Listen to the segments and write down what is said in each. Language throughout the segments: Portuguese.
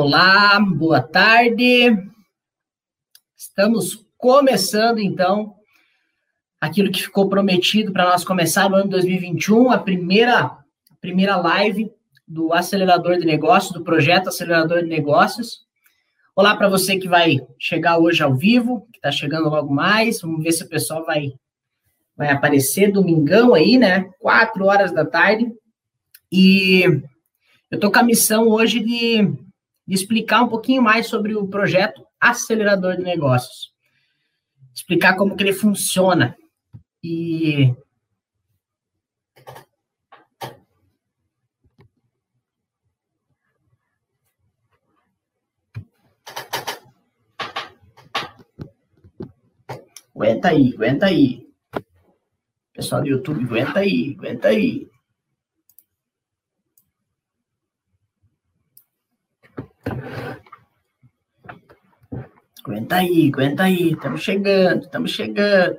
Olá, boa tarde. Estamos começando então aquilo que ficou prometido para nós começar no ano 2021, a primeira a primeira live do acelerador de negócios, do projeto acelerador de negócios. Olá para você que vai chegar hoje ao vivo, que está chegando logo mais. Vamos ver se o pessoal vai vai aparecer domingão aí, né? Quatro horas da tarde. E eu tô com a missão hoje de de explicar um pouquinho mais sobre o projeto Acelerador de Negócios. Explicar como que ele funciona. E Aguenta aí, aguenta aí. Pessoal do YouTube, aguenta aí, aguenta aí. Aguenta aí, aguenta aí, estamos chegando, estamos chegando,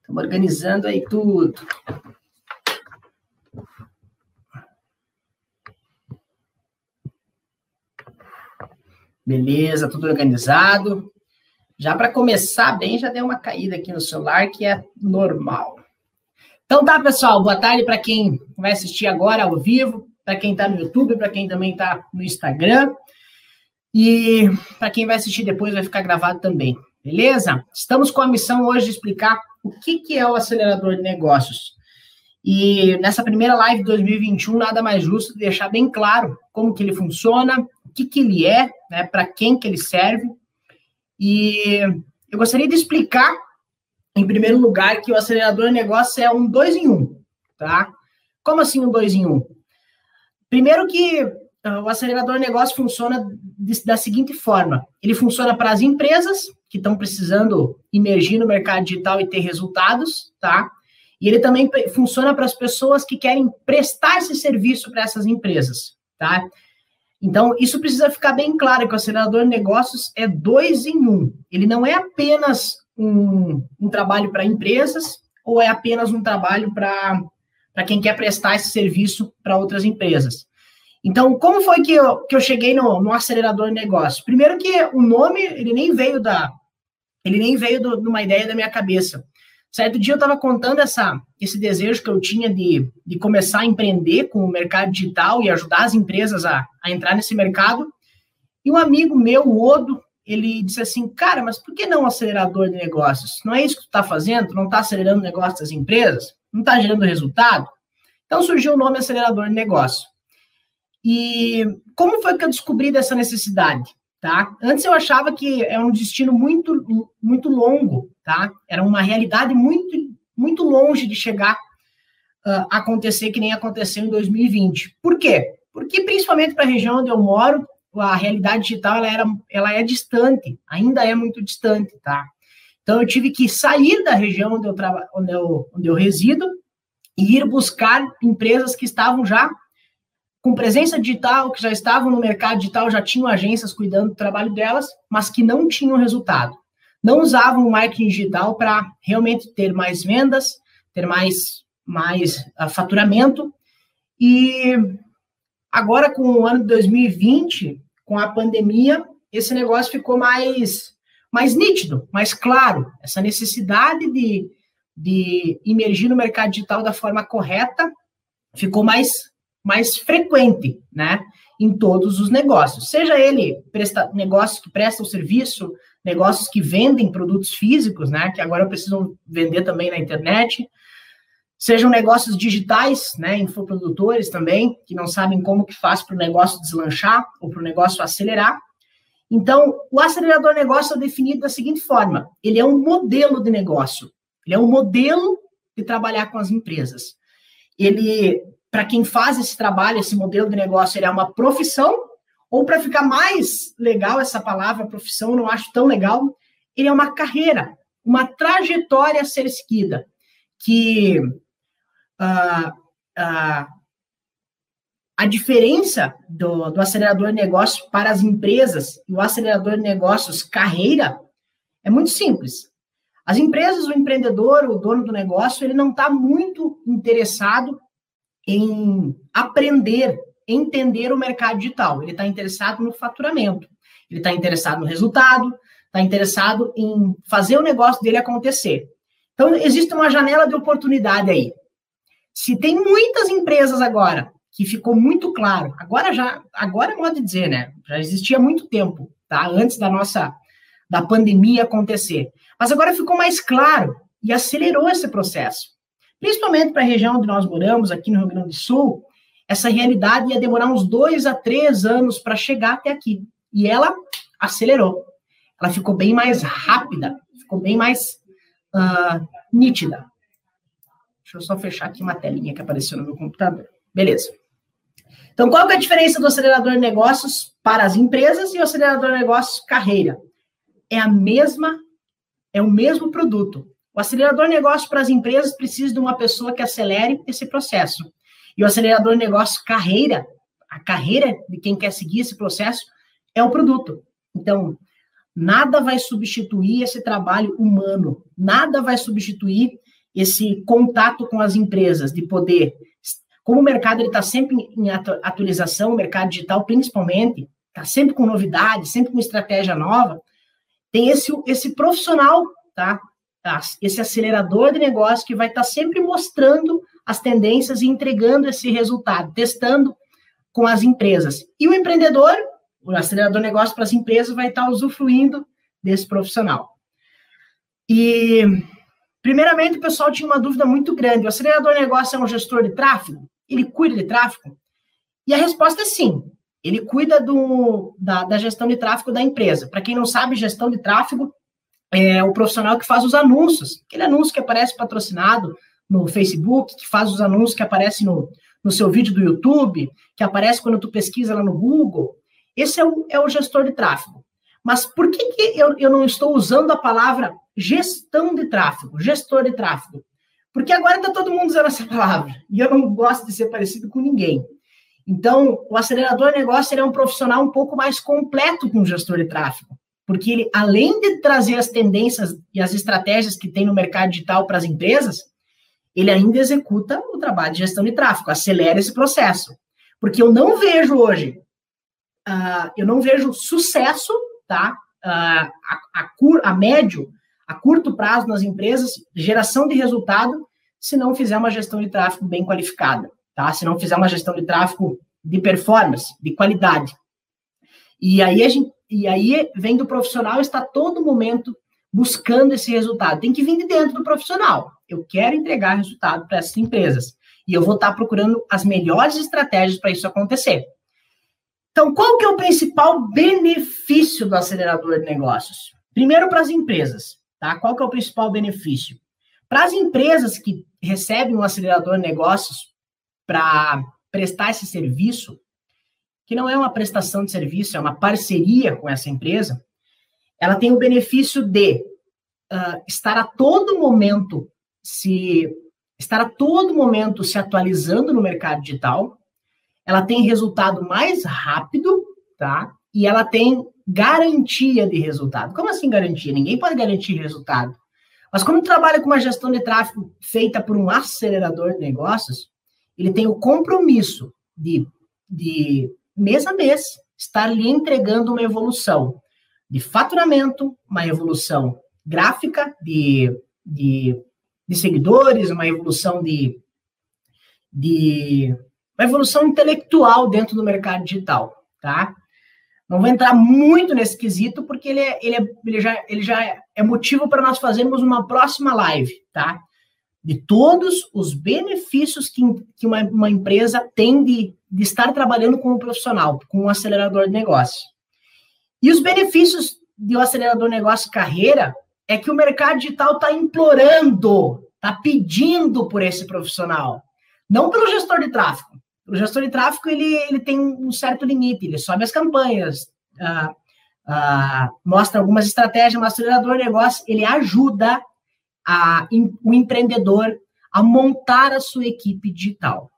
estamos organizando aí tudo. Beleza, tudo organizado. Já para começar bem, já deu uma caída aqui no celular, que é normal. Então tá, pessoal, boa tarde para quem vai assistir agora ao vivo, para quem está no YouTube, para quem também está no Instagram. E para quem vai assistir depois, vai ficar gravado também. Beleza? Estamos com a missão hoje de explicar o que, que é o acelerador de negócios. E nessa primeira live de 2021, nada mais justo deixar bem claro como que ele funciona, o que, que ele é, né, para quem que ele serve. E eu gostaria de explicar, em primeiro lugar, que o acelerador de negócios é um dois em um, tá? Como assim um dois em um? Primeiro que o acelerador de negócio funciona da seguinte forma: ele funciona para as empresas que estão precisando emergir no mercado digital e ter resultados, tá? E ele também funciona para as pessoas que querem prestar esse serviço para essas empresas, tá? Então, isso precisa ficar bem claro que o acelerador de negócios é dois em um. Ele não é apenas um, um trabalho para empresas ou é apenas um trabalho para quem quer prestar esse serviço para outras empresas. Então, como foi que eu, que eu cheguei no, no acelerador de negócio? Primeiro que o nome, ele nem veio da... Ele nem veio de uma ideia da minha cabeça. Certo dia eu estava contando essa, esse desejo que eu tinha de, de começar a empreender com o mercado digital e ajudar as empresas a, a entrar nesse mercado. E um amigo meu, o Odo, ele disse assim, cara, mas por que não acelerador de negócios? Não é isso que tu está fazendo? Tu não está acelerando o negócio das empresas? Não está gerando resultado? Então surgiu o nome acelerador de negócio. E como foi que eu descobri dessa necessidade? Tá? Antes eu achava que é um destino muito, muito longo, tá? Era uma realidade muito, muito longe de chegar a acontecer que nem aconteceu em 2020. Por quê? Porque principalmente para a região onde eu moro, a realidade digital ela, era, ela é distante, ainda é muito distante, tá? Então eu tive que sair da região onde eu, onde eu, onde eu resido e ir buscar empresas que estavam já com presença digital, que já estavam no mercado digital, já tinham agências cuidando do trabalho delas, mas que não tinham resultado. Não usavam o marketing digital para realmente ter mais vendas, ter mais, mais uh, faturamento. E agora, com o ano de 2020, com a pandemia, esse negócio ficou mais, mais nítido, mais claro. Essa necessidade de, de emergir no mercado digital da forma correta ficou mais mais frequente, né, em todos os negócios. Seja ele presta, negócios que prestam serviço, negócios que vendem produtos físicos, né, que agora precisam vender também na internet, sejam negócios digitais, né, infoprodutores também, que não sabem como que faz para o negócio deslanchar ou para o negócio acelerar. Então, o acelerador negócio é definido da seguinte forma: ele é um modelo de negócio, ele é um modelo de trabalhar com as empresas. Ele para quem faz esse trabalho, esse modelo de negócio, ele é uma profissão, ou para ficar mais legal essa palavra profissão, não acho tão legal, ele é uma carreira, uma trajetória a ser seguida, que uh, uh, a diferença do, do acelerador de negócios para as empresas e o acelerador de negócios carreira é muito simples. As empresas, o empreendedor, o dono do negócio, ele não está muito interessado em aprender, entender o mercado digital, ele está interessado no faturamento, ele está interessado no resultado, está interessado em fazer o negócio dele acontecer. Então, existe uma janela de oportunidade aí. Se tem muitas empresas agora que ficou muito claro, agora já, agora é modo de dizer, né? Já existia há muito tempo, tá? Antes da nossa da pandemia acontecer. Mas agora ficou mais claro e acelerou esse processo. Principalmente para a região onde nós moramos, aqui no Rio Grande do Sul, essa realidade ia demorar uns dois a três anos para chegar até aqui. E ela acelerou. Ela ficou bem mais rápida, ficou bem mais uh, nítida. Deixa eu só fechar aqui uma telinha que apareceu no meu computador. Beleza. Então, qual é a diferença do acelerador de negócios para as empresas e o acelerador de negócios carreira? É a mesma, é o mesmo produto. O acelerador de negócios para as empresas precisa de uma pessoa que acelere esse processo. E o acelerador de negócios carreira, a carreira de quem quer seguir esse processo, é o produto. Então, nada vai substituir esse trabalho humano, nada vai substituir esse contato com as empresas, de poder. Como o mercado está sempre em atualização, o mercado digital principalmente, está sempre com novidade, sempre com estratégia nova, tem esse, esse profissional, tá? Tá? Esse acelerador de negócio que vai estar tá sempre mostrando as tendências e entregando esse resultado, testando com as empresas. E o empreendedor, o acelerador de negócio para as empresas, vai estar tá usufruindo desse profissional. E Primeiramente, o pessoal tinha uma dúvida muito grande: o acelerador de negócio é um gestor de tráfego? Ele cuida de tráfego? E a resposta é sim. Ele cuida do, da, da gestão de tráfego da empresa. Para quem não sabe, gestão de tráfego é o profissional que faz os anúncios. Aquele anúncio que aparece patrocinado no Facebook, que faz os anúncios que aparecem no, no seu vídeo do YouTube, que aparece quando tu pesquisa lá no Google. Esse é o, é o gestor de tráfego. Mas por que, que eu, eu não estou usando a palavra gestão de tráfego, gestor de tráfego? Porque agora está todo mundo usando essa palavra. E eu não gosto de ser parecido com ninguém. Então, o acelerador de negócio é um profissional um pouco mais completo que um gestor de tráfego. Porque ele, além de trazer as tendências e as estratégias que tem no mercado digital para as empresas, ele ainda executa o trabalho de gestão de tráfego, acelera esse processo. Porque eu não vejo hoje, uh, eu não vejo sucesso tá? Uh, a, a, cur, a médio, a curto prazo nas empresas, geração de resultado, se não fizer uma gestão de tráfego bem qualificada, tá? Se não fizer uma gestão de tráfego de performance, de qualidade. E aí a gente, e aí vem do profissional está todo momento buscando esse resultado. Tem que vir de dentro do profissional. Eu quero entregar resultado para essas empresas. E eu vou estar procurando as melhores estratégias para isso acontecer. Então, qual que é o principal benefício do acelerador de negócios? Primeiro, para as empresas, tá? Qual que é o principal benefício? Para as empresas que recebem um acelerador de negócios para prestar esse serviço, que não é uma prestação de serviço, é uma parceria com essa empresa, ela tem o benefício de uh, estar a todo momento se estar a todo momento se atualizando no mercado digital, ela tem resultado mais rápido, tá? E ela tem garantia de resultado. Como assim garantia? Ninguém pode garantir resultado. Mas quando trabalha com uma gestão de tráfego feita por um acelerador de negócios, ele tem o compromisso de, de mês a mês estar lhe entregando uma evolução de faturamento, uma evolução gráfica de, de, de seguidores, uma evolução de, de uma evolução intelectual dentro do mercado digital, tá? Não vou entrar muito nesse quesito, porque ele, é, ele, é, ele, já, ele já é motivo para nós fazermos uma próxima live, tá? De todos os benefícios que, que uma, uma empresa tem de, de estar trabalhando com um profissional, com um acelerador de negócio. E os benefícios de um acelerador de negócio carreira é que o mercado digital está implorando, está pedindo por esse profissional. Não pelo gestor de tráfego, o gestor de tráfego ele, ele tem um certo limite, ele sobe as campanhas, uh, uh, mostra algumas estratégias, mas o acelerador de negócio ele ajuda a, o empreendedor a montar a sua equipe digital.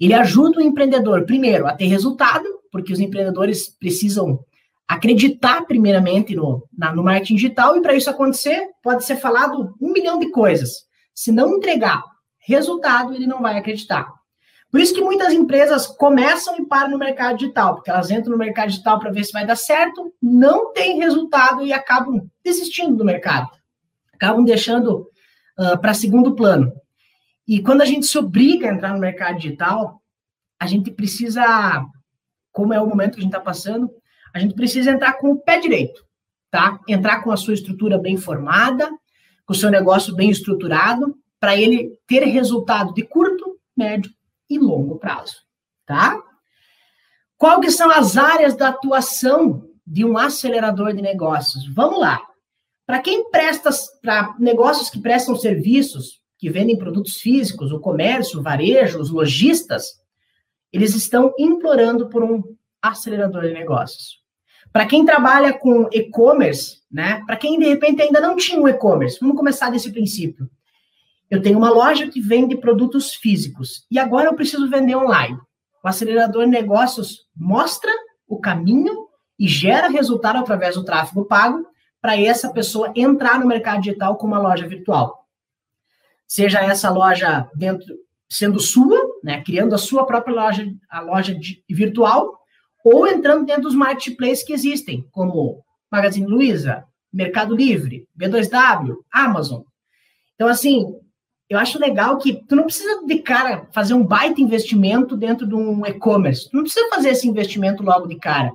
Ele ajuda o empreendedor, primeiro, a ter resultado, porque os empreendedores precisam acreditar primeiramente no, na, no marketing digital, e para isso acontecer, pode ser falado um milhão de coisas. Se não entregar resultado, ele não vai acreditar. Por isso que muitas empresas começam e param no mercado digital, porque elas entram no mercado digital para ver se vai dar certo, não tem resultado e acabam desistindo do mercado. Acabam deixando uh, ah, para segundo plano. E quando a gente se obriga a entrar no mercado digital, a gente precisa, como é o momento que a gente está passando, a gente precisa entrar com o pé direito, tá? Entrar com a sua estrutura bem formada, com o seu negócio bem estruturado, para ele ter resultado de curto, médio e longo prazo, tá? Qual são as áreas da atuação de um acelerador de negócios? Vamos lá. Para quem presta, para negócios que prestam serviços, que vendem produtos físicos, o comércio, o varejo, os lojistas, eles estão implorando por um acelerador de negócios. Para quem trabalha com e-commerce, né? Para quem de repente ainda não tinha um e-commerce, vamos começar desse princípio. Eu tenho uma loja que vende produtos físicos e agora eu preciso vender online. O acelerador de negócios mostra o caminho e gera resultado através do tráfego pago para essa pessoa entrar no mercado digital com uma loja virtual. Seja essa loja dentro sendo sua, né, criando a sua própria loja, a loja de, virtual, ou entrando dentro dos marketplaces que existem, como Magazine Luiza, Mercado Livre, B2W, Amazon. Então, assim, eu acho legal que tu não precisa de cara fazer um baita investimento dentro de um e-commerce. Tu não precisa fazer esse investimento logo de cara.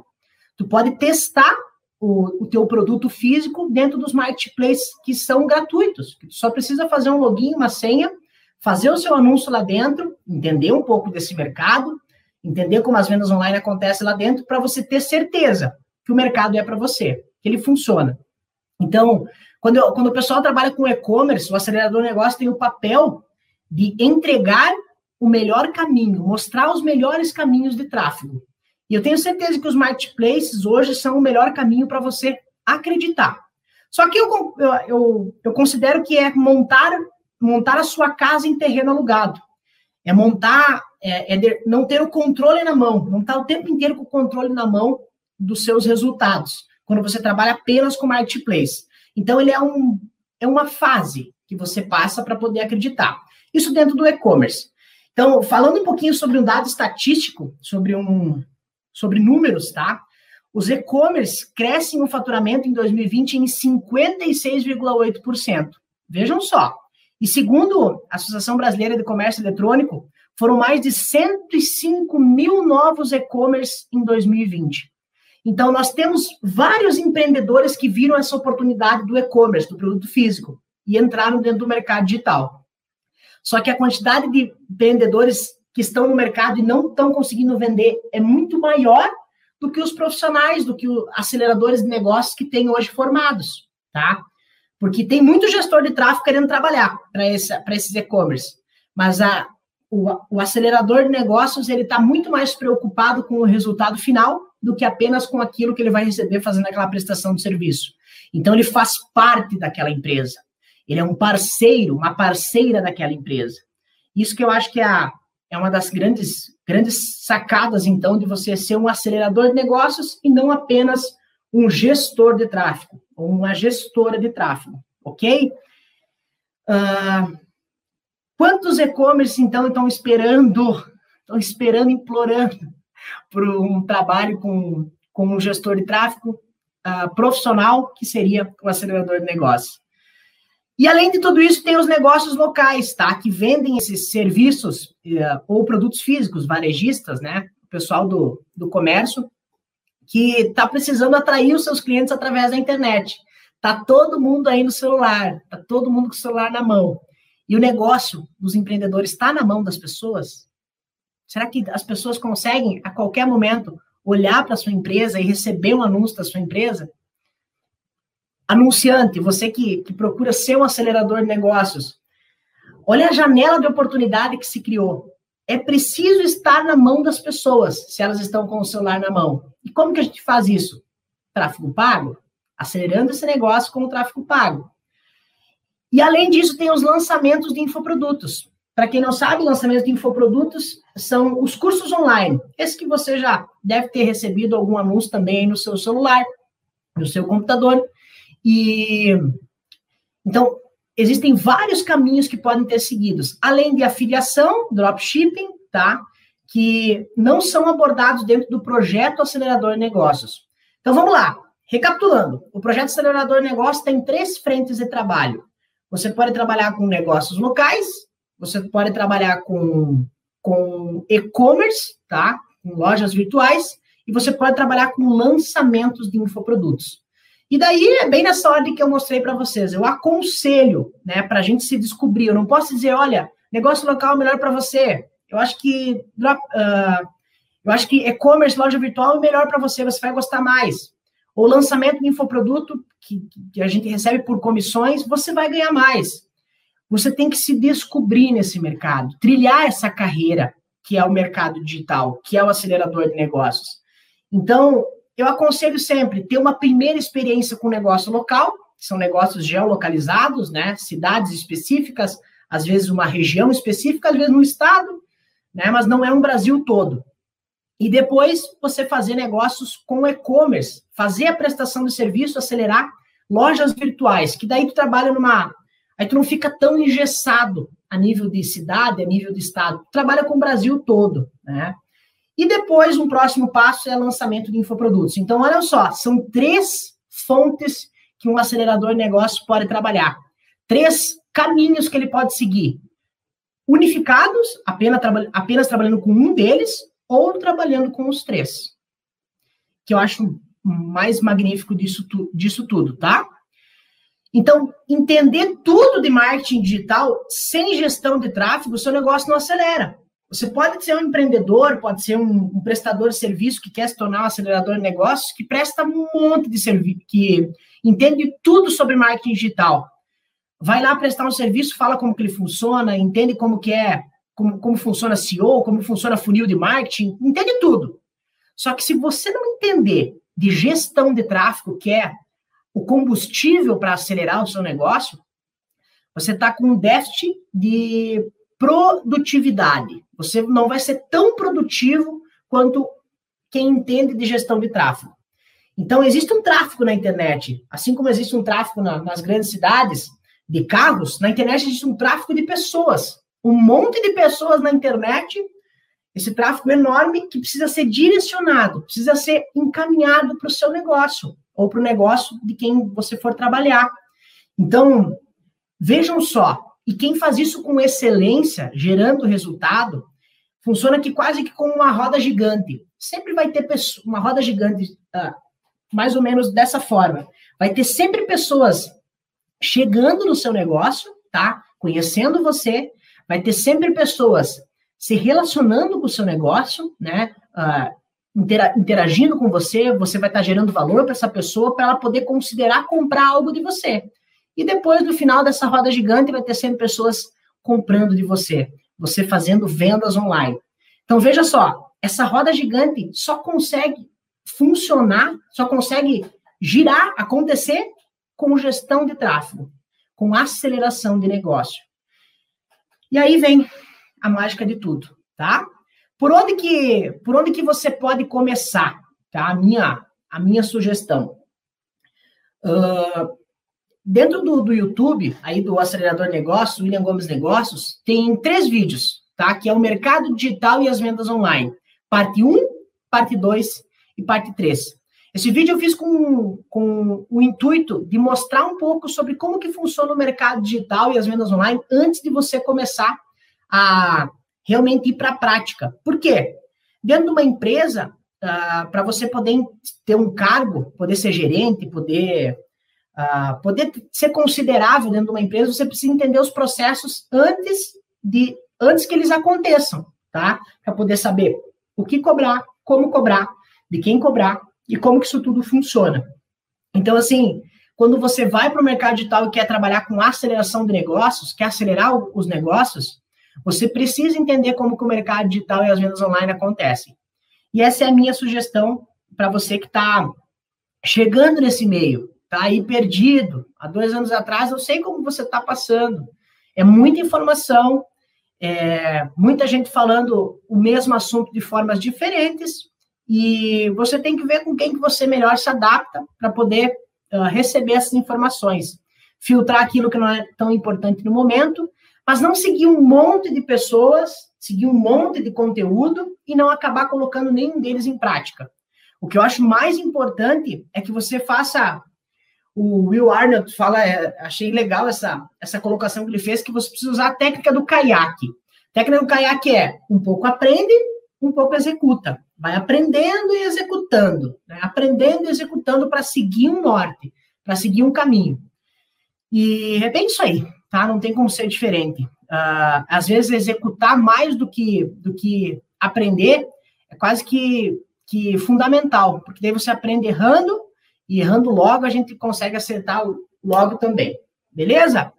Tu pode testar o, o teu produto físico dentro dos marketplaces que são gratuitos. Tu só precisa fazer um login, uma senha, fazer o seu anúncio lá dentro, entender um pouco desse mercado, entender como as vendas online acontecem lá dentro, para você ter certeza que o mercado é para você, que ele funciona. Então, quando, eu, quando o pessoal trabalha com e-commerce, o acelerador negócio tem o papel de entregar o melhor caminho, mostrar os melhores caminhos de tráfego. E eu tenho certeza que os marketplaces hoje são o melhor caminho para você acreditar. Só que eu, eu, eu, considero que é montar, montar a sua casa em terreno alugado. É montar, é, é de, não ter o controle na mão, não estar tá o tempo inteiro com o controle na mão dos seus resultados, quando você trabalha apenas com marketplace. Então, ele é, um, é uma fase que você passa para poder acreditar. Isso dentro do e-commerce. Então, falando um pouquinho sobre um dado estatístico, sobre, um, sobre números, tá? Os e-commerce crescem o faturamento em 2020 em 56,8%. Vejam só. E segundo a Associação Brasileira de Comércio Eletrônico, foram mais de 105 mil novos e-commerce em 2020. Então, nós temos vários empreendedores que viram essa oportunidade do e-commerce, do produto físico, e entraram dentro do mercado digital. Só que a quantidade de empreendedores que estão no mercado e não estão conseguindo vender é muito maior do que os profissionais, do que os aceleradores de negócios que têm hoje formados, tá? Porque tem muito gestor de tráfego querendo trabalhar para esses e-commerce, mas a, o, o acelerador de negócios ele está muito mais preocupado com o resultado final do que apenas com aquilo que ele vai receber fazendo aquela prestação de serviço. Então, ele faz parte daquela empresa. Ele é um parceiro, uma parceira daquela empresa. Isso que eu acho que é, a, é uma das grandes, grandes sacadas, então, de você ser um acelerador de negócios e não apenas um gestor de tráfego, ou uma gestora de tráfego, ok? Uh, quantos e-commerce, então, estão esperando, estão esperando, implorando para um trabalho com, com um gestor de tráfego uh, profissional, que seria o acelerador de negócio. E além de tudo isso, tem os negócios locais, tá? Que vendem esses serviços uh, ou produtos físicos, varejistas, né? O pessoal do, do comércio, que está precisando atrair os seus clientes através da internet. Tá todo mundo aí no celular, tá todo mundo com o celular na mão. E o negócio dos empreendedores está na mão das pessoas? Será que as pessoas conseguem, a qualquer momento, olhar para sua empresa e receber um anúncio da sua empresa? Anunciante, você que, que procura ser um acelerador de negócios, olha a janela de oportunidade que se criou. É preciso estar na mão das pessoas, se elas estão com o celular na mão. E como que a gente faz isso? Tráfego pago? Acelerando esse negócio com o tráfego pago. E além disso, tem os lançamentos de infoprodutos. Para quem não sabe, lançamento de infoprodutos são os cursos online. Esse que você já deve ter recebido algum anúncio também no seu celular, no seu computador. E então existem vários caminhos que podem ter seguidos, além de afiliação, dropshipping, tá? que não são abordados dentro do projeto Acelerador Negócios. Então vamos lá, recapitulando: o projeto Acelerador Negócios tem três frentes de trabalho. Você pode trabalhar com negócios locais, você pode trabalhar com, com e-commerce, tá? Com lojas virtuais, e você pode trabalhar com lançamentos de infoprodutos. E daí é bem nessa ordem que eu mostrei para vocês. Eu aconselho, né, para a gente se descobrir. Eu não posso dizer, olha, negócio local é melhor para você. Eu acho que uh, eu acho que e-commerce, loja virtual é melhor para você. Você vai gostar mais. Ou lançamento de infoproduto que, que a gente recebe por comissões, você vai ganhar mais. Você tem que se descobrir nesse mercado, trilhar essa carreira que é o mercado digital, que é o acelerador de negócios. Então, eu aconselho sempre ter uma primeira experiência com negócio local, são negócios geolocalizados, né? Cidades específicas, às vezes uma região específica, às vezes um estado, né? Mas não é um Brasil todo. E depois você fazer negócios com e-commerce, fazer a prestação de serviço, acelerar lojas virtuais, que daí tu trabalha numa. Aí tu não fica tão engessado a nível de cidade, a nível de estado. Tu trabalha com o Brasil todo, né? E depois, um próximo passo é lançamento de infoprodutos. Então, olha só, são três fontes que um acelerador de negócio pode trabalhar. Três caminhos que ele pode seguir. Unificados, apenas, traba apenas trabalhando com um deles, ou trabalhando com os três. Que eu acho mais magnífico disso, tu disso tudo, tá? Então, entender tudo de marketing digital sem gestão de tráfego, seu negócio não acelera. Você pode ser um empreendedor, pode ser um, um, prestador de serviço que quer se tornar um acelerador de negócios, que presta um monte de serviço, que entende tudo sobre marketing digital. Vai lá prestar um serviço, fala como que ele funciona, entende como que é, como, como funciona SEO, como funciona funil de marketing, entende tudo. Só que se você não entender de gestão de tráfego, que é o combustível para acelerar o seu negócio, você está com um déficit de produtividade. Você não vai ser tão produtivo quanto quem entende de gestão de tráfego. Então, existe um tráfego na internet, assim como existe um tráfego na, nas grandes cidades de carros, na internet existe um tráfego de pessoas. Um monte de pessoas na internet, esse tráfego enorme que precisa ser direcionado, precisa ser encaminhado para o seu negócio ou para o negócio de quem você for trabalhar. Então, vejam só, e quem faz isso com excelência, gerando resultado, funciona que quase que como uma roda gigante. Sempre vai ter uma roda gigante, uh, mais ou menos dessa forma. Vai ter sempre pessoas chegando no seu negócio, tá? Conhecendo você. Vai ter sempre pessoas se relacionando com o seu negócio, né? Uh, interagindo com você, você vai estar gerando valor para essa pessoa para ela poder considerar comprar algo de você. E depois, no final dessa roda gigante, vai ter sempre pessoas comprando de você, você fazendo vendas online. Então, veja só, essa roda gigante só consegue funcionar, só consegue girar, acontecer com gestão de tráfego, com aceleração de negócio. E aí vem a mágica de tudo, tá? Por onde que, por onde que você pode começar, tá? A minha, a minha sugestão. Uh, Dentro do, do YouTube, aí do Acelerador Negócios, William Gomes Negócios, tem três vídeos, tá? Que é o mercado digital e as vendas online. Parte 1, parte 2 e parte 3. Esse vídeo eu fiz com, com o intuito de mostrar um pouco sobre como que funciona o mercado digital e as vendas online antes de você começar a realmente ir para a prática. Por quê? Dentro de uma empresa, ah, para você poder ter um cargo, poder ser gerente, poder uh, poder ser considerável dentro de uma empresa, você precisa entender os processos antes de antes que eles aconteçam, tá? Para poder saber o que cobrar, como cobrar, de quem cobrar e como que isso tudo funciona. Então, assim, quando você vai para o mercado digital e quer trabalhar com aceleração de negócios, quer acelerar os negócios, você precisa entender como que o mercado digital e as vendas online acontecem. E essa é a minha sugestão para você que está chegando nesse meio tá aí perdido. Há dois anos atrás, eu sei como você está passando. É muita informação, é, muita gente falando o mesmo assunto de formas diferentes, e você tem que ver com quem que você melhor se adapta para poder uh, receber essas informações. Filtrar aquilo que não é tão importante no momento, mas não seguir um monte de pessoas seguir um monte de conteúdo e não acabar colocando nenhum deles em prática. O que eu acho mais importante é que você faça. O Will Arnold fala, é, achei legal essa, essa colocação que ele fez, que você precisa usar a técnica do caiaque. A técnica do caiaque é um pouco aprende, um pouco executa. Vai aprendendo e executando. Né? Aprendendo e executando para seguir um norte, para seguir um caminho. E é bem isso aí, tá? Não tem como ser diferente. Uh, às vezes, executar mais do que, do que aprender é quase que, que fundamental, porque daí você aprende errando, e errando logo a gente consegue acertar logo também. Beleza?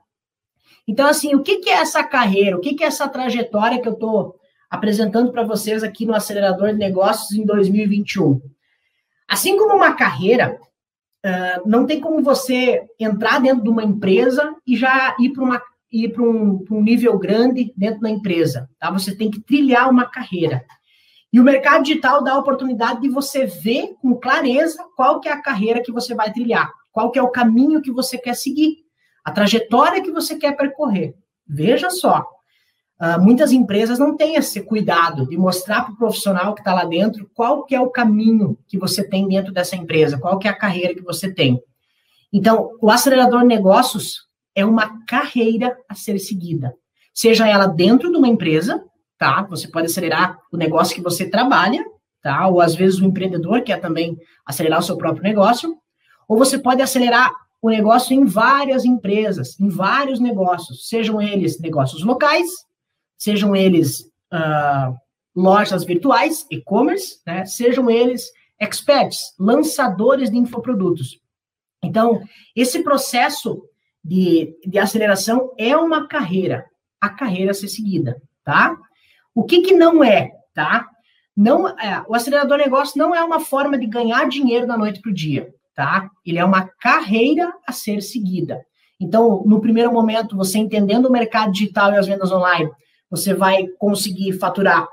Então, assim, o que, que é essa carreira? O que, que é essa trajetória que eu estou apresentando para vocês aqui no Acelerador de Negócios em 2021? Assim como uma carreira, uh, não tem como você entrar dentro de uma empresa e já ir para um, um, nível grande dentro da empresa, tá? Você tem que trilhar uma carreira. E o mercado digital dá a oportunidade de você ver com clareza qual que é a carreira que você vai trilhar, qual que é o caminho que você quer seguir, a trajetória que você quer percorrer. Veja só, uh, muitas empresas não têm esse cuidado de mostrar para o profissional que está lá dentro qual que é o caminho que você tem dentro dessa empresa, qual que é a carreira que você tem. Então, o acelerador negócios é uma carreira a ser seguida. Seja ela dentro de uma empresa, tá? Você pode acelerar o negócio que você trabalha, tá? Ou às vezes o empreendedor quer também acelerar o seu próprio negócio, ou você pode acelerar o negócio em várias empresas, em vários negócios, sejam eles negócios locais, sejam eles uh, lojas virtuais, e-commerce, né? Sejam eles experts, lançadores de infoprodutos. Então, esse processo de, de aceleração é uma carreira, a carreira a ser seguida, tá? O que que não é, tá? Não, é, o acelerador negócio não é uma forma de ganhar dinheiro da noite para o dia, tá? Ele é uma carreira a ser seguida. Então, no primeiro momento, você entendendo o mercado digital e as vendas online, você vai conseguir faturar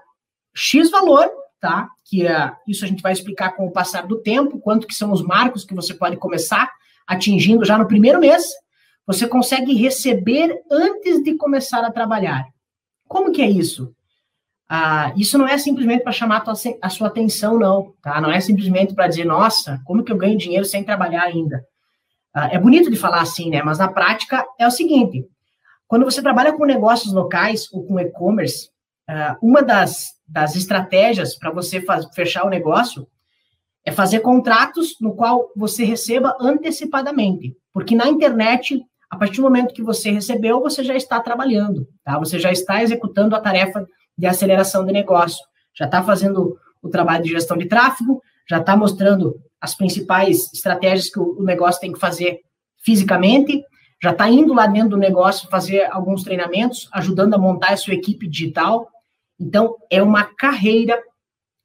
X valor, tá? Que é, isso a gente vai explicar com o passar do tempo, quanto que são os marcos que você pode começar atingindo já no primeiro mês, você consegue receber antes de começar a trabalhar. Como que é isso? Ah, isso não é simplesmente para chamar a, sua atenção, não. Tá? Não é simplesmente para dizer, nossa, como que eu ganho dinheiro sem trabalhar ainda? Ah, é bonito de falar assim, né? Mas na prática é o seguinte: quando você trabalha com negócios locais ou com e-commerce, ah, uma das, das estratégias para você faz, fechar o negócio é fazer contratos no qual você receba antecipadamente. Porque na internet a partir do momento que você recebeu, você já está trabalhando, tá? Você já está executando a tarefa de aceleração de negócio, já está fazendo o trabalho de gestão de tráfego, já está mostrando as principais estratégias que o negócio tem que fazer fisicamente, já está indo lá dentro do negócio fazer alguns treinamentos, ajudando a montar a sua equipe digital. Então, é uma carreira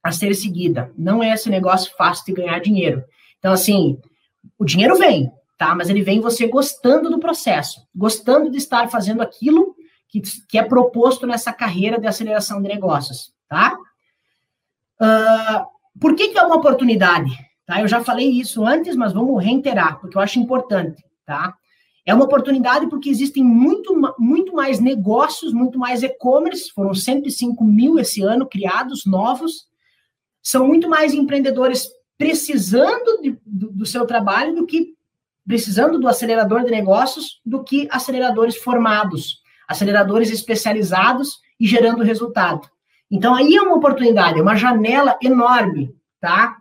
a ser seguida. Não é esse negócio fácil de ganhar dinheiro. Então, assim, o dinheiro vem, tá? Mas ele vem você gostando do processo, gostando de estar fazendo aquilo que, que é proposto nessa carreira de aceleração de negócios, tá? Uh, por que, que é uma oportunidade? Tá? Eu já falei isso antes, mas vamos reiterar, porque eu acho importante, tá? É uma oportunidade porque existem muito, muito mais negócios, muito mais e-commerce, foram 105 mil esse ano criados, novos, são muito mais empreendedores precisando de, do, do seu trabalho do que precisando do acelerador de negócios do que aceleradores formados, aceleradores especializados e gerando resultado. Então, aí é uma oportunidade, é uma janela enorme, tá?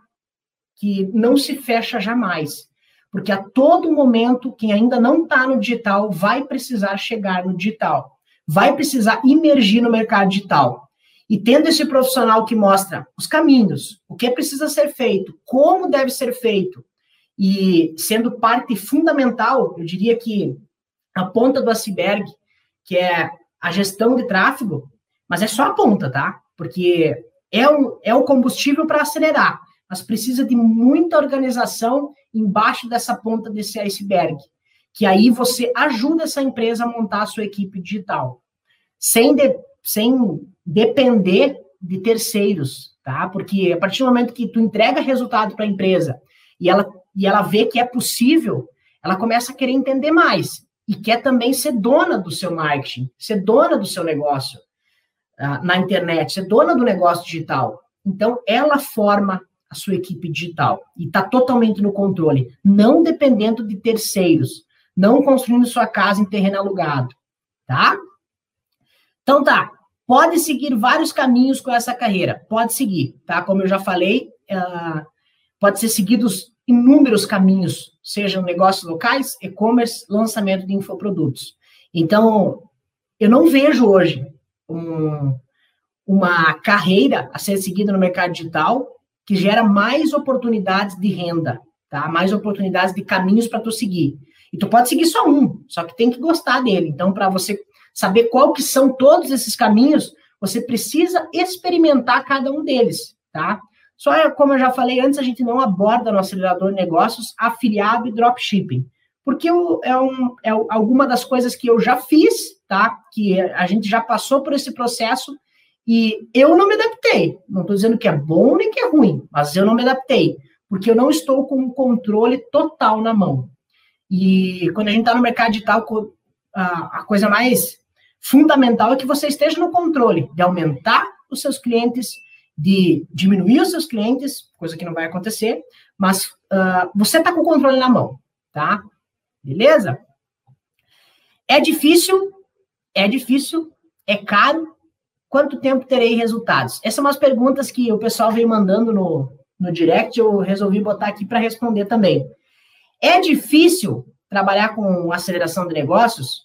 Que não se fecha jamais. Porque a todo momento, quem ainda não está no digital vai precisar chegar no digital, vai precisar imergir no mercado digital. E tendo esse profissional que mostra os caminhos, o que precisa ser feito, como deve ser feito, e sendo parte fundamental, eu diria que a ponta do iceberg, que é a gestão de tráfego, mas é só a ponta, tá? Porque é, um, é o combustível para acelerar, mas precisa de muita organização embaixo dessa ponta desse iceberg, que aí você ajuda essa empresa a montar a sua equipe digital, sem, de, sem depender de terceiros, tá? Porque a partir do momento que tu entrega resultado para a empresa e ela e ela vê que é possível, ela começa a querer entender mais e quer também ser dona do seu marketing, ser dona do seu negócio. uh, na internet, é dona do negócio digital. Então, ela forma a sua equipe digital e está totalmente no controle, não dependendo de terceiros, não construindo sua casa em terreno alugado, tá? Então tá, pode seguir vários caminhos com essa carreira, pode seguir, tá? Como eu já falei, uh, pode ser seguidos inúmeros caminhos, sejam negócios locais, e-commerce, lançamento de infoprodutos. Então, eu não vejo hoje um, uma carreira a ser seguida no mercado digital que gera mais oportunidades de renda, tá? Mais oportunidades de caminhos para tu seguir. E tu pode seguir só um, só que tem que gostar dele. Então, para você saber qual que são todos esses caminhos, você precisa experimentar cada um deles, tá? Só como eu já falei antes, a gente não aborda no acelerador de negócios afiliado e dropshipping, porque é, um, é alguma das coisas que eu já fiz, tá? Que a gente já passou por esse processo e eu não me adaptei. Não estou dizendo que é bom nem que é ruim, mas eu não me adaptei, porque eu não estou com o controle total na mão. E quando a gente está no mercado digital, a coisa mais fundamental é que você esteja no controle de aumentar os seus clientes, de diminuir os seus clientes, coisa que não vai acontecer, mas uh, você está com o controle na mão, tá? Beleza? É difícil, é difícil, é caro, Quanto tempo terei resultados? Essas são umas perguntas que o pessoal vem mandando no, no direct, eu resolvi botar aqui para responder também. É difícil trabalhar com aceleração de negócios?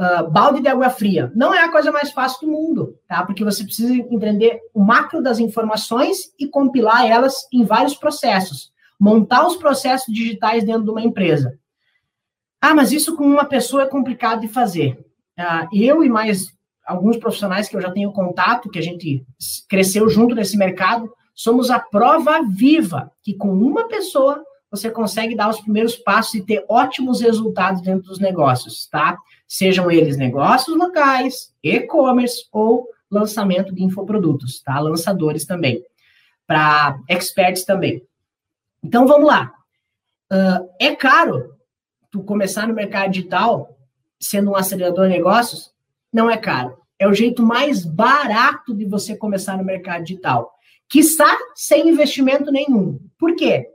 Uh, balde de água fria. Não é a coisa mais fácil do mundo, tá? Porque você precisa entender o macro das informações e compilar elas em vários processos. Montar os processos digitais dentro de uma empresa. Ah, mas isso com uma pessoa é complicado de fazer. Uh, eu e mais alguns profissionais que eu já tenho contato, que a gente cresceu junto nesse mercado, somos a prova viva que com uma pessoa você consegue dar os primeiros passos e ter ótimos resultados dentro dos negócios, tá? Sejam eles negócios locais, e-commerce ou lançamento de infoprodutos, tá? Lançadores também, para experts também. Então vamos lá. Uh, é caro tu começar no mercado digital sendo um acelerador de negócios? Não é caro é o jeito mais barato de você começar no mercado digital. Quiçá sem investimento nenhum. Por quê?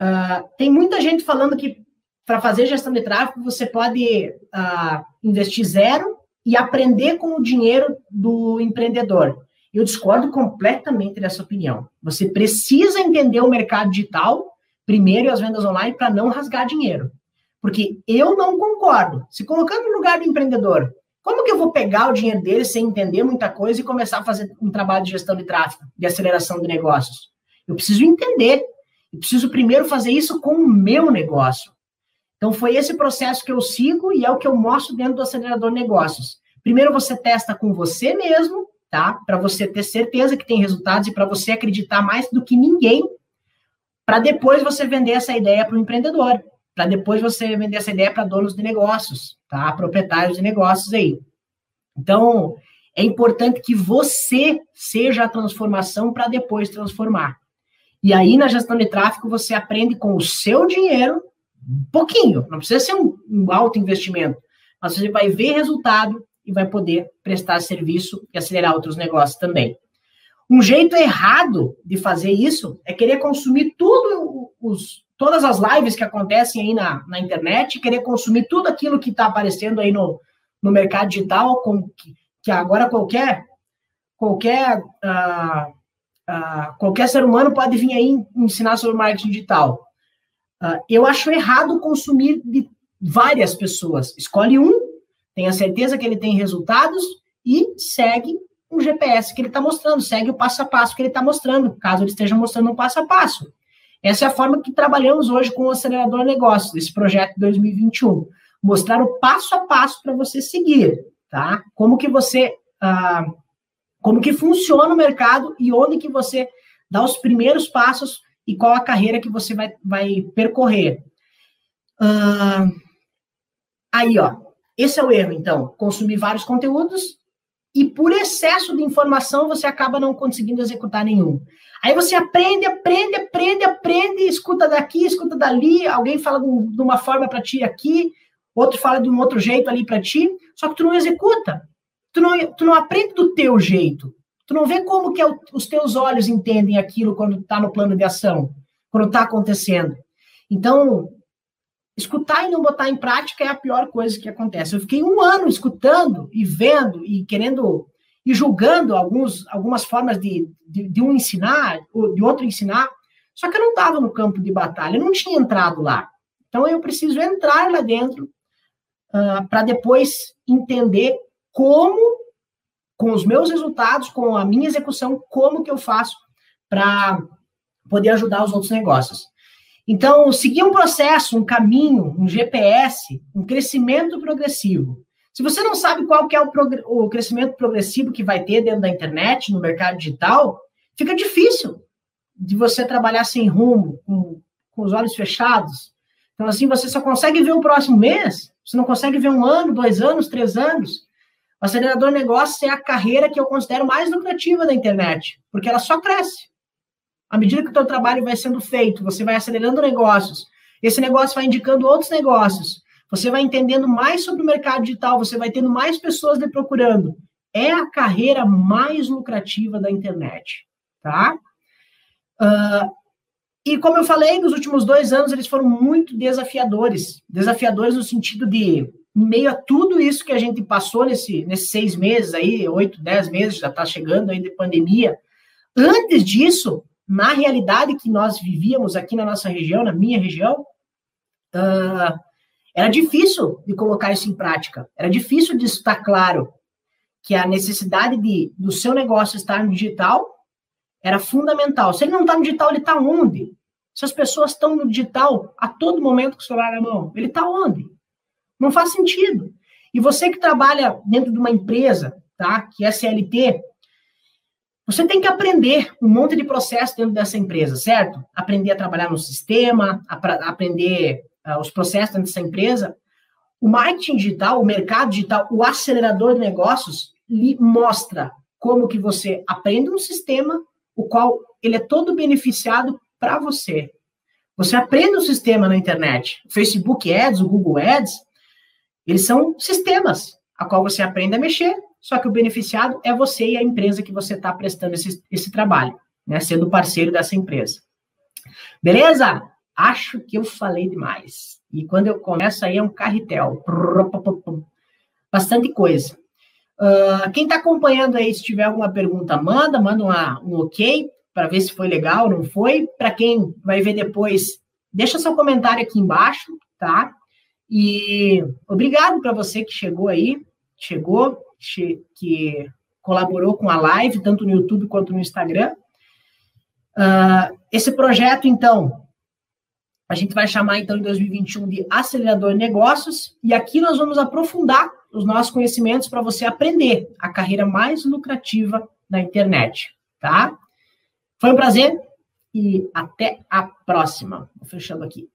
Uh, tem muita gente falando que para fazer gestão de tráfego você pode uh, investir zero e aprender com o dinheiro do empreendedor. Eu discordo completamente dessa opinião. Você precisa entender o mercado digital primeiro e as vendas online para não rasgar dinheiro. Porque eu não concordo. Se colocando no lugar do empreendedor, como que eu vou pegar o dinheiro dele sem entender muita coisa e começar a fazer um trabalho de gestão de tráfego, de aceleração de negócios? Eu preciso entender. Preciso primeiro fazer isso com o meu negócio. Então, foi esse processo que eu sigo e é o que eu mostro dentro do acelerador negócios. Primeiro, você testa com você mesmo, tá? Para você ter certeza que tem resultados e para você acreditar mais do que ninguém, para depois você vender essa ideia para o empreendedor para depois você vender essa ideia para donos de negócios, tá? Proprietários de negócios aí. Então, é importante que você seja a transformação para depois transformar. E aí, na gestão de tráfego, você aprende com o seu dinheiro, um pouquinho, não precisa ser um, um alto investimento, mas você vai ver resultado e vai poder prestar serviço e acelerar outros negócios também. Um jeito errado de fazer isso é querer consumir tudo os, todas as lives que acontecem aí na, na internet, querer consumir tudo aquilo que está aparecendo aí no, no mercado digital, com, que, que agora qualquer qualquer uh, uh, qualquer ser humano pode vir aí ensinar sobre marketing digital. Uh, eu acho errado consumir de várias pessoas. Escolhe um, tenha certeza que ele tem resultados e segue um GPS que ele está mostrando, segue o passo a passo que ele está mostrando, caso ele esteja mostrando um passo a passo. Essa é a forma que trabalhamos hoje com o Acelerador Negócios, esse projeto 2021. Mostrar o passo a passo para você seguir, tá? Como que você, ah, como que funciona o mercado e onde que você dá os primeiros passos e qual a carreira que você vai, vai percorrer. Ah, aí, ó, esse é o erro, então. Consumir vários conteúdos e por excesso de informação você acaba não conseguindo executar nenhum. Aí você aprende, aprende, aprende, aprende, escuta daqui, escuta dali, alguém fala de uma forma para ti aqui, outro fala de um outro jeito ali para ti, só que tu não executa. Tu não, tu não aprende do teu jeito. Tu não vê como que é os teus olhos entendem aquilo quando está no plano de ação, quando está acontecendo. Então, escutar e não botar em prática é a pior coisa que acontece. Eu fiquei um ano escutando e vendo e querendo e julgando alguns, algumas formas de, de, de um ensinar, de outro ensinar, só que eu não estava no campo de batalha, eu não tinha entrado lá. Então eu preciso entrar lá dentro uh, para depois entender como com os meus resultados, com a minha execução, como que eu faço para poder ajudar os outros negócios. Então, seguir um processo, um caminho, um GPS, um crescimento progressivo. Se você não sabe qual que é o, o crescimento progressivo que vai ter dentro da internet, no mercado digital, fica difícil de você trabalhar sem rumo, com, com os olhos fechados. Então, assim, você só consegue ver o próximo mês, você não consegue ver um ano, dois anos, três anos. O acelerador negócio é a carreira que eu considero mais lucrativa da internet, porque ela só cresce. À medida que o teu trabalho vai sendo feito, você vai acelerando negócios, esse negócio vai indicando outros negócios, você vai entendendo mais sobre o mercado digital, você vai tendo mais pessoas lhe procurando. É a carreira mais lucrativa da internet, tá? Uh, e como eu falei, nos últimos dois anos eles foram muito desafiadores. Desafiadores no sentido de em meio a tudo isso que a gente passou nesse, nesses seis meses aí, oito, dez meses, já está chegando aí de pandemia. Antes disso, na realidade que nós vivíamos aqui na nossa região, na minha região, uh, era difícil de colocar isso em prática. Era difícil de estar claro que a necessidade de, do seu negócio estar no digital era fundamental. Se ele não está no digital, ele está onde? Se as pessoas estão no digital a todo momento com o celular na mão, ele está onde? Não faz sentido. E você que trabalha dentro de uma empresa, tá? Que é CLT, você tem que aprender um monte de processo dentro dessa empresa, certo? Aprender a trabalhar no sistema, a, aprender uh, os processos dentro dessa empresa. O marketing digital, o mercado digital, o acelerador de negócios, lhe mostra como que você aprende um sistema, o qual ele é todo beneficiado para você. Você aprende um sistema na internet. Facebook Ads, o Google Ads, eles são sistemas a qual você aprende a mexer, só que o beneficiado é você e a empresa que você está prestando esse, esse trabalho, né? Sendo parceiro dessa empresa. Beleza? Acho que eu falei demais. E quando eu começo aí é um carretel. Bastante coisa. Uh, quem está acompanhando aí, se tiver alguma pergunta, manda, manda uma, um ok para ver se foi legal ou não foi. Para quem vai ver depois, deixa seu comentário aqui embaixo, tá? E obrigado para você que chegou aí, chegou, che que colaborou com a live, tanto no YouTube quanto no Instagram. Uh, esse projeto, então, a gente vai chamar, então, em 2021 de Acelerador Negócios, e aqui nós vamos aprofundar os nossos conhecimentos para você aprender a carreira mais lucrativa da internet, tá? Foi um prazer e até a próxima. Vou fechando aqui.